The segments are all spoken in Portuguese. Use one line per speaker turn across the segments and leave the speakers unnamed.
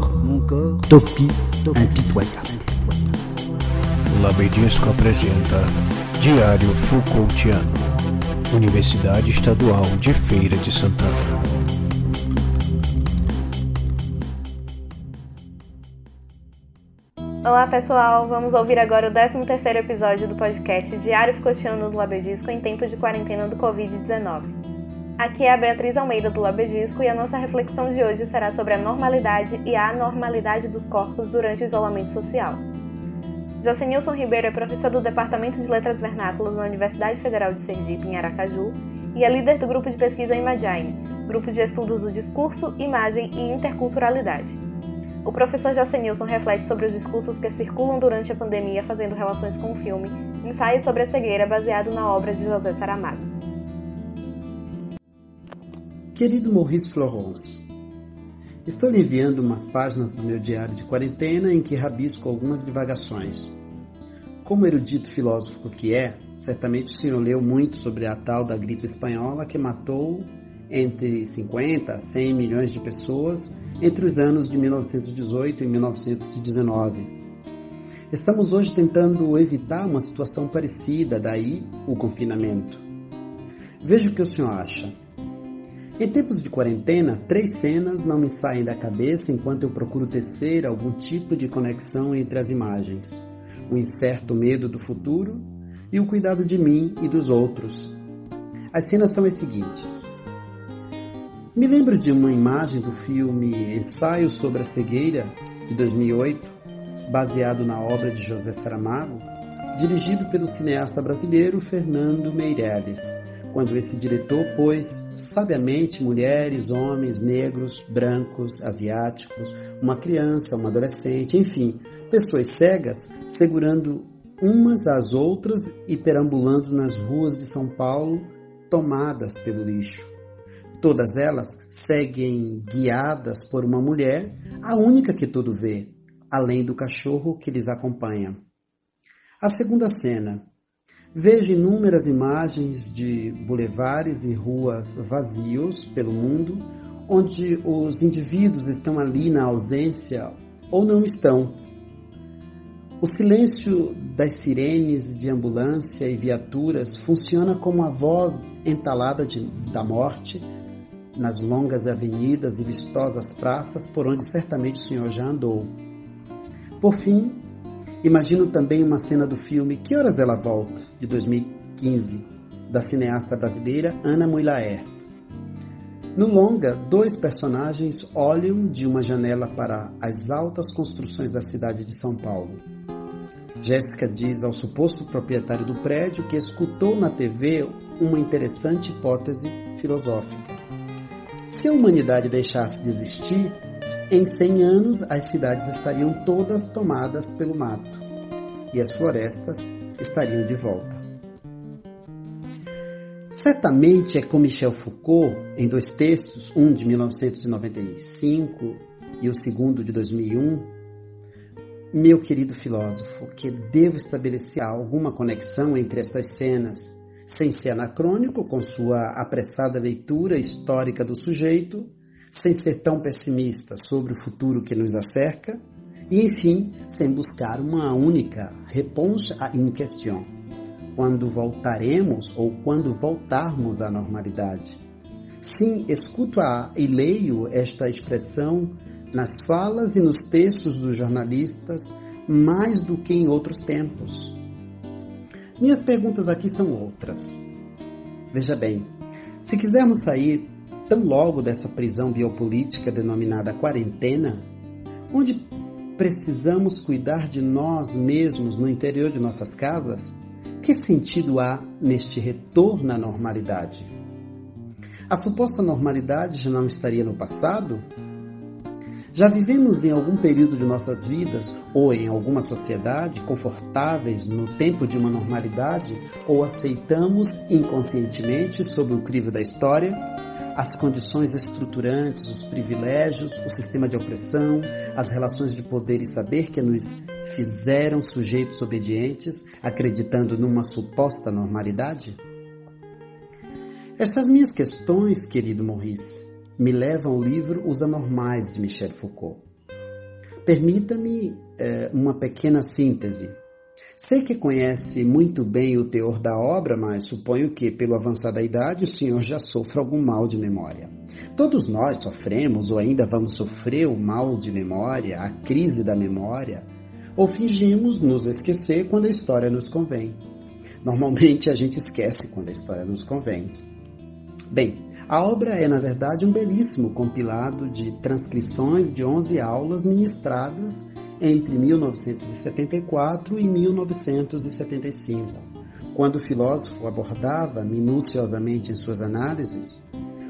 corps, mon corps, topie, impitoyable.
Labedisco apresenta Diário Foucaultiano, Universidade Estadual de Feira de Santana.
Olá pessoal, vamos ouvir agora o 13º episódio do podcast Diário Foucaultiano do Labedisco em tempo de quarentena do Covid-19. Aqui é a Beatriz Almeida do Labedisco e a nossa reflexão de hoje será sobre a normalidade e a anormalidade dos corpos durante o isolamento social. Jocenilson Ribeiro é professor do Departamento de Letras Vernáculas na Universidade Federal de Sergipe, em Aracaju, e é líder do grupo de pesquisa Imagine, grupo de estudos do discurso, imagem e interculturalidade. O professor Jocenilson reflete sobre os discursos que circulam durante a pandemia fazendo relações com o filme Ensaio sobre a Cegueira, baseado na obra de José Saramago.
Querido Maurice Florence, estou lhe enviando umas páginas do meu diário de quarentena em que rabisco algumas divagações. Como erudito filósofo que é, certamente o senhor leu muito sobre a tal da gripe espanhola que matou entre 50 a 100 milhões de pessoas entre os anos de 1918 e 1919. Estamos hoje tentando evitar uma situação parecida, daí o confinamento. Veja o que o senhor acha. Em tempos de quarentena, três cenas não me saem da cabeça enquanto eu procuro tecer algum tipo de conexão entre as imagens: o incerto medo do futuro e o cuidado de mim e dos outros. As cenas são as seguintes. Me lembro de uma imagem do filme Ensaio sobre a Cegueira, de 2008, baseado na obra de José Saramago, dirigido pelo cineasta brasileiro Fernando Meirelles quando esse diretor pôs sabiamente mulheres, homens, negros, brancos, asiáticos, uma criança, uma adolescente, enfim, pessoas cegas segurando umas às outras e perambulando nas ruas de São Paulo, tomadas pelo lixo. Todas elas seguem guiadas por uma mulher, a única que tudo vê, além do cachorro que lhes acompanha. A segunda cena, Vejo inúmeras imagens de bulevares e ruas vazios pelo mundo, onde os indivíduos estão ali na ausência ou não estão. O silêncio das sirenes de ambulância e viaturas funciona como a voz entalada de, da morte nas longas avenidas e vistosas praças por onde certamente o senhor já andou. Por fim, Imagino também uma cena do filme Que Horas Ela Volta, de 2015, da cineasta brasileira Ana Muylaert. No longa, dois personagens olham de uma janela para as altas construções da cidade de São Paulo. Jéssica diz ao suposto proprietário do prédio que escutou na TV uma interessante hipótese filosófica. Se a humanidade deixasse de existir, em 100 anos, as cidades estariam todas tomadas pelo mato e as florestas estariam de volta. Certamente é com Michel Foucault, em dois textos, um de 1995 e o segundo de 2001, meu querido filósofo, que devo estabelecer alguma conexão entre estas cenas, sem ser anacrônico com sua apressada leitura histórica do sujeito sem ser tão pessimista sobre o futuro que nos acerca e, enfim, sem buscar uma única réponse à une question. Quando voltaremos ou quando voltarmos à normalidade? Sim, escuto a, e leio esta expressão nas falas e nos textos dos jornalistas mais do que em outros tempos. Minhas perguntas aqui são outras. Veja bem, se quisermos sair tão logo dessa prisão biopolítica denominada quarentena, onde precisamos cuidar de nós mesmos no interior de nossas casas, que sentido há neste retorno à normalidade? A suposta normalidade já não estaria no passado? Já vivemos em algum período de nossas vidas ou em alguma sociedade confortáveis no tempo de uma normalidade ou aceitamos inconscientemente sob o crivo da história as condições estruturantes, os privilégios, o sistema de opressão, as relações de poder e saber que nos fizeram sujeitos obedientes, acreditando numa suposta normalidade? Estas minhas questões, querido Maurice, me levam ao livro Os Anormais de Michel Foucault. Permita-me é, uma pequena síntese. Sei que conhece muito bem o teor da obra, mas suponho que, pelo avançar da idade, o senhor já sofra algum mal de memória. Todos nós sofremos ou ainda vamos sofrer o mal de memória, a crise da memória, ou fingimos nos esquecer quando a história nos convém. Normalmente a gente esquece quando a história nos convém. Bem, a obra é, na verdade, um belíssimo compilado de transcrições de 11 aulas ministradas entre 1974 e 1975, quando o filósofo abordava minuciosamente em suas análises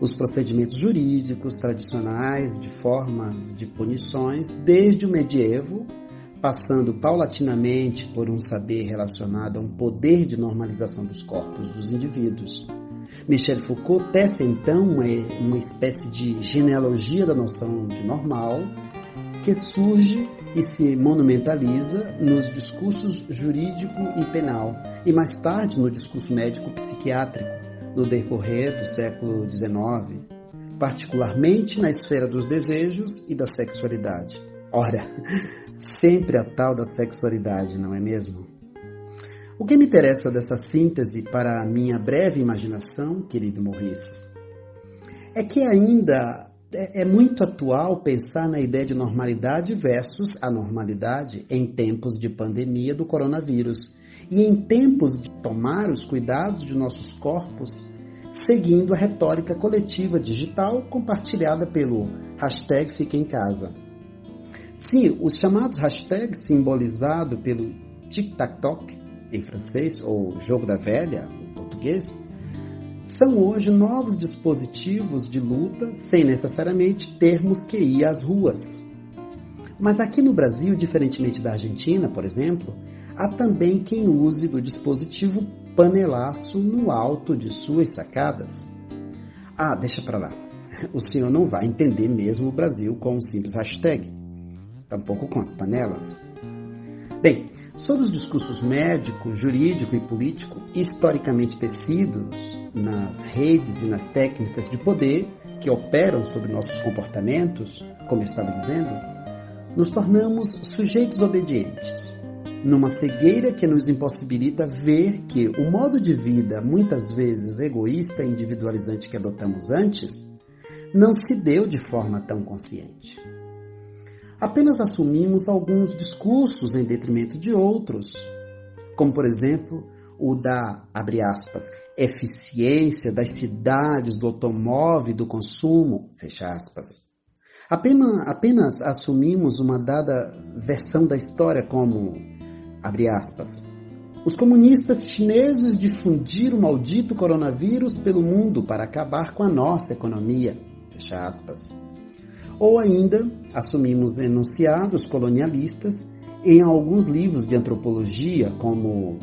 os procedimentos jurídicos tradicionais de formas de punições desde o medievo, passando paulatinamente por um saber relacionado a um poder de normalização dos corpos dos indivíduos. Michel Foucault tece então uma, espécie de genealogia da noção de normal que surge e se monumentaliza nos discursos jurídico e penal, e mais tarde no discurso médico-psiquiátrico, no decorrer do século XIX, particularmente na esfera dos desejos e da sexualidade. Ora, sempre a tal da sexualidade, não é mesmo? O que me interessa dessa síntese para a minha breve imaginação, querido Maurice, é que ainda é, é, muito atual pensar na ideia de normalidade versus anormalidade em tempos de pandemia do coronavírus e em tempos de tomar os cuidados de nossos corpos seguindo a retórica coletiva digital compartilhada pelo hashtag Fica em Casa. Sim, os chamados hashtags simbolizados pelo tic-tac-toc em francês ou jogo da velha em português são hoje novos dispositivos de luta sem necessariamente termos que ir às ruas. Mas aqui no Brasil, diferentemente da Argentina, por exemplo, há também quem use do dispositivo panelaço no alto de suas sacadas. Ah, deixa para lá. O senhor não vai entender mesmo o Brasil com um simples hashtag, tampouco com as panelas. Bem, sobre os discursos médico, jurídico e político historicamente tecidos nas redes e nas técnicas de poder que operam sobre nossos comportamentos, como eu estava dizendo, nos tornamos sujeitos obedientes, numa cegueira que nos impossibilita ver que o modo de vida, muitas vezes egoísta e individualizante que adotamos antes, não se deu de forma tão consciente. Apenas assumimos alguns discursos em detrimento de outros, como por exemplo o da, abre aspas, eficiência das cidades, do automóvel, do consumo, fecha aspas. Apenas, apenas assumimos uma dada versão da história como, abre aspas, os comunistas chineses difundiram o maldito coronavírus pelo mundo para acabar com a nossa economia, fecha aspas. Ou ainda, assumimos enunciados colonialistas em alguns livros de antropologia, como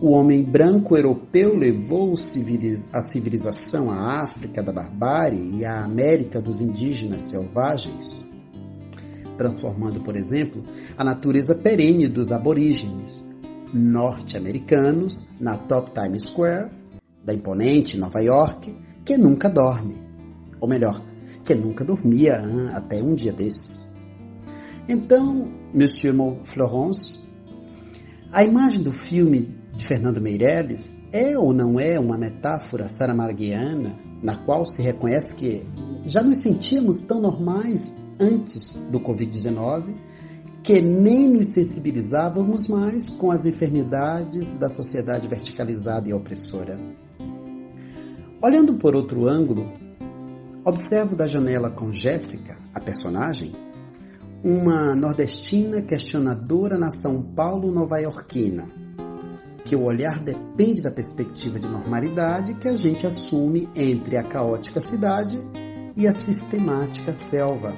O Homem Branco Europeu Levou a Civilização à África da Barbárie e à América dos Indígenas Selvagens, transformando, por exemplo, a natureza perene dos aborígenes norte-americanos na Top Times Square, da imponente Nova York, que nunca dorme. Ou melhor, que nunca dormia hein, até um dia desses. Então, Monsieur Florence, a imagem do filme de Fernando Meirelles é ou não é uma metáfora saramarguiana na qual se reconhece que já nos sentíamos tão normais antes do Covid-19 que nem nos sensibilizávamos mais com as enfermidades da sociedade verticalizada e opressora. Olhando por outro ângulo, Observo da janela com Jéssica, a personagem, uma nordestina questionadora na São Paulo nova-iorquina, que o olhar depende da perspectiva de normalidade que a gente assume entre a caótica cidade e a sistemática selva.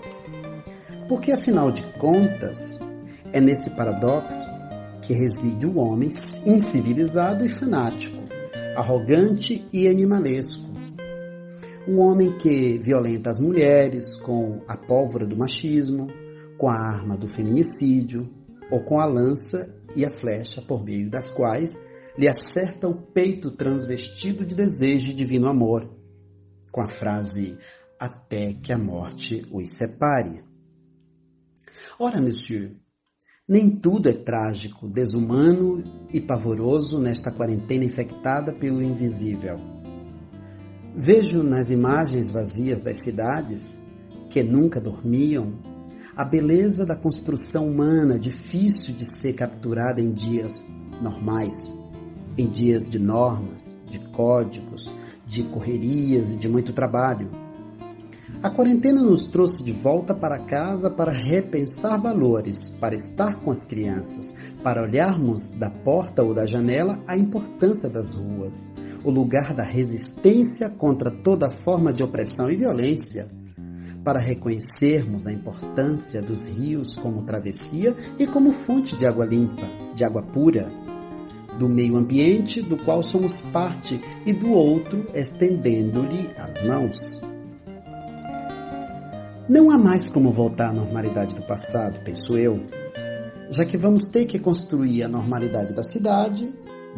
Porque, afinal de contas, é nesse paradoxo que reside o homem incivilizado e fanático, arrogante e animalesco, o homem que violenta as mulheres com a pólvora do machismo, com a arma do feminicídio ou com a lança e a flecha por meio das quais lhe acerta o peito transvestido de desejo e divino amor, com a frase até que a morte os separe. Ora, monsieur, nem tudo é trágico, desumano e pavoroso nesta quarentena infectada pelo invisível. Vejo nas imagens vazias das cidades, que nunca dormiam, a beleza da construção humana difícil de ser capturada em dias normais, em dias de normas, de códigos, de correrias e de muito trabalho. A quarentena nos trouxe de volta para casa para repensar valores, para estar com as crianças, para olharmos da porta ou da janela a importância das ruas, o lugar da resistência contra toda forma de opressão e violência, para reconhecermos a importância dos rios como travessia e como fonte de água limpa, de água pura, do meio ambiente do qual somos parte e do outro estendendo-lhe as mãos. Não há mais como voltar à normalidade do passado, penso eu, já que vamos ter que construir a normalidade da cidade,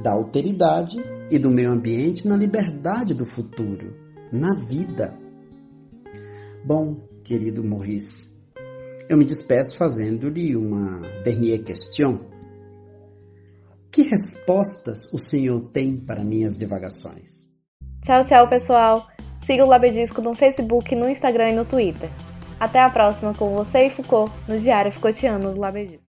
da alteridade e do meio ambiente na liberdade do futuro, na vida. Bom, querido Maurice, eu me despeço fazendo-lhe uma dernière question. Que respostas o senhor tem para minhas divagações?
Tchau, tchau, pessoal. Siga o Labedisco no Facebook, no Instagram e no Twitter. Até a próxima com você e Foucault no Diário Ficotiano do Labedisco.